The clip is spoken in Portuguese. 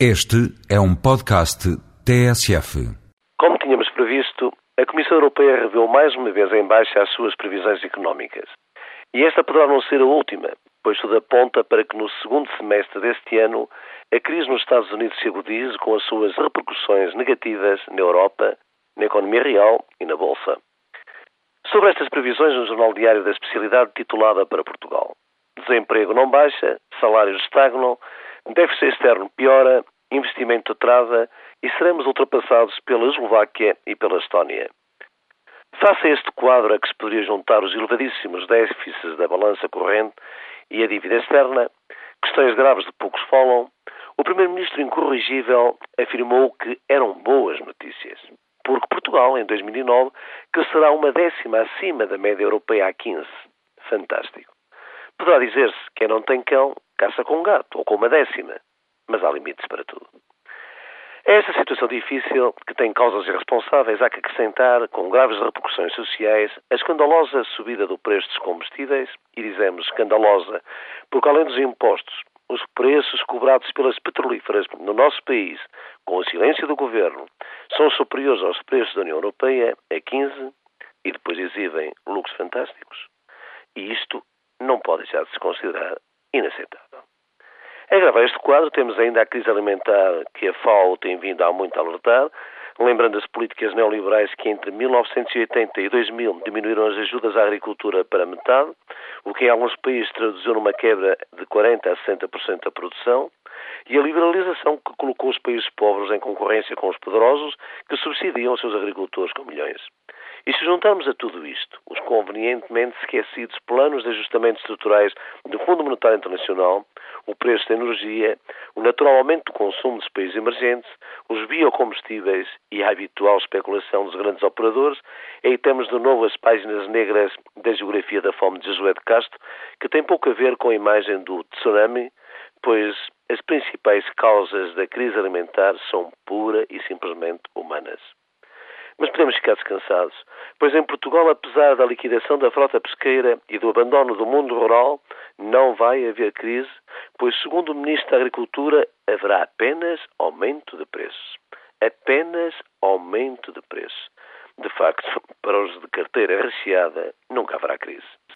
Este é um podcast TSF. Como tínhamos previsto, a Comissão Europeia revelou mais uma vez em baixa as suas previsões económicas. E esta poderá não ser a última, pois tudo aponta para que no segundo semestre deste ano a crise nos Estados Unidos se agudize com as suas repercussões negativas na Europa, na economia real e na Bolsa. Sobre estas previsões, no Jornal Diário da Especialidade titulada para Portugal. Desemprego não baixa, salários estagnam, déficit externo piora, investimento atrasa e seremos ultrapassados pela Eslováquia e pela Estónia. Face a este quadro a que se poderia juntar os elevadíssimos déficits da balança corrente e a dívida externa, questões graves de poucos falam, o Primeiro-Ministro incorrigível afirmou que eram boas notícias, porque Portugal, em 2009, crescerá uma décima acima da média europeia a 15. Fantástico. Poderá dizer-se que quem não tem cão caça com um gato ou com uma décima, mas há limites para tudo. É esta situação difícil, que tem causas irresponsáveis, há que acrescentar, com graves repercussões sociais, a escandalosa subida do preço dos combustíveis, e dizemos escandalosa, porque além dos impostos, os preços cobrados pelas petrolíferas no nosso país, com o silêncio do governo, são superiores aos preços da União Europeia a 15 e depois exibem lucros fantásticos. E isto não pode deixar de se considerar inaceitável. A gravar este quadro, temos ainda a crise alimentar que a FAO tem vindo há muito a alertar, lembrando as políticas neoliberais que entre 1980 e 2000 diminuíram as ajudas à agricultura para metade, o que em alguns países traduziu numa quebra de 40% a 60% da produção, e a liberalização que colocou os países pobres em concorrência com os poderosos que subsidiam os seus agricultores com milhões. E se juntarmos a tudo isto os convenientemente esquecidos planos de ajustamento estruturais do Fundo Monetário Internacional, o preço da energia, o natural aumento do consumo dos países emergentes, os biocombustíveis e a habitual especulação dos grandes operadores, aí temos de novo as páginas negras da geografia da fome de Josué de Castro, que tem pouco a ver com a imagem do tsunami, pois as principais causas da crise alimentar são pura e simplesmente humanas. Mas podemos ficar descansados, pois em Portugal, apesar da liquidação da frota pesqueira e do abandono do mundo rural, não vai haver crise, pois, segundo o Ministro da Agricultura, haverá apenas aumento de preços. Apenas aumento de preços. De facto, para os de carteira recheada, nunca haverá crise.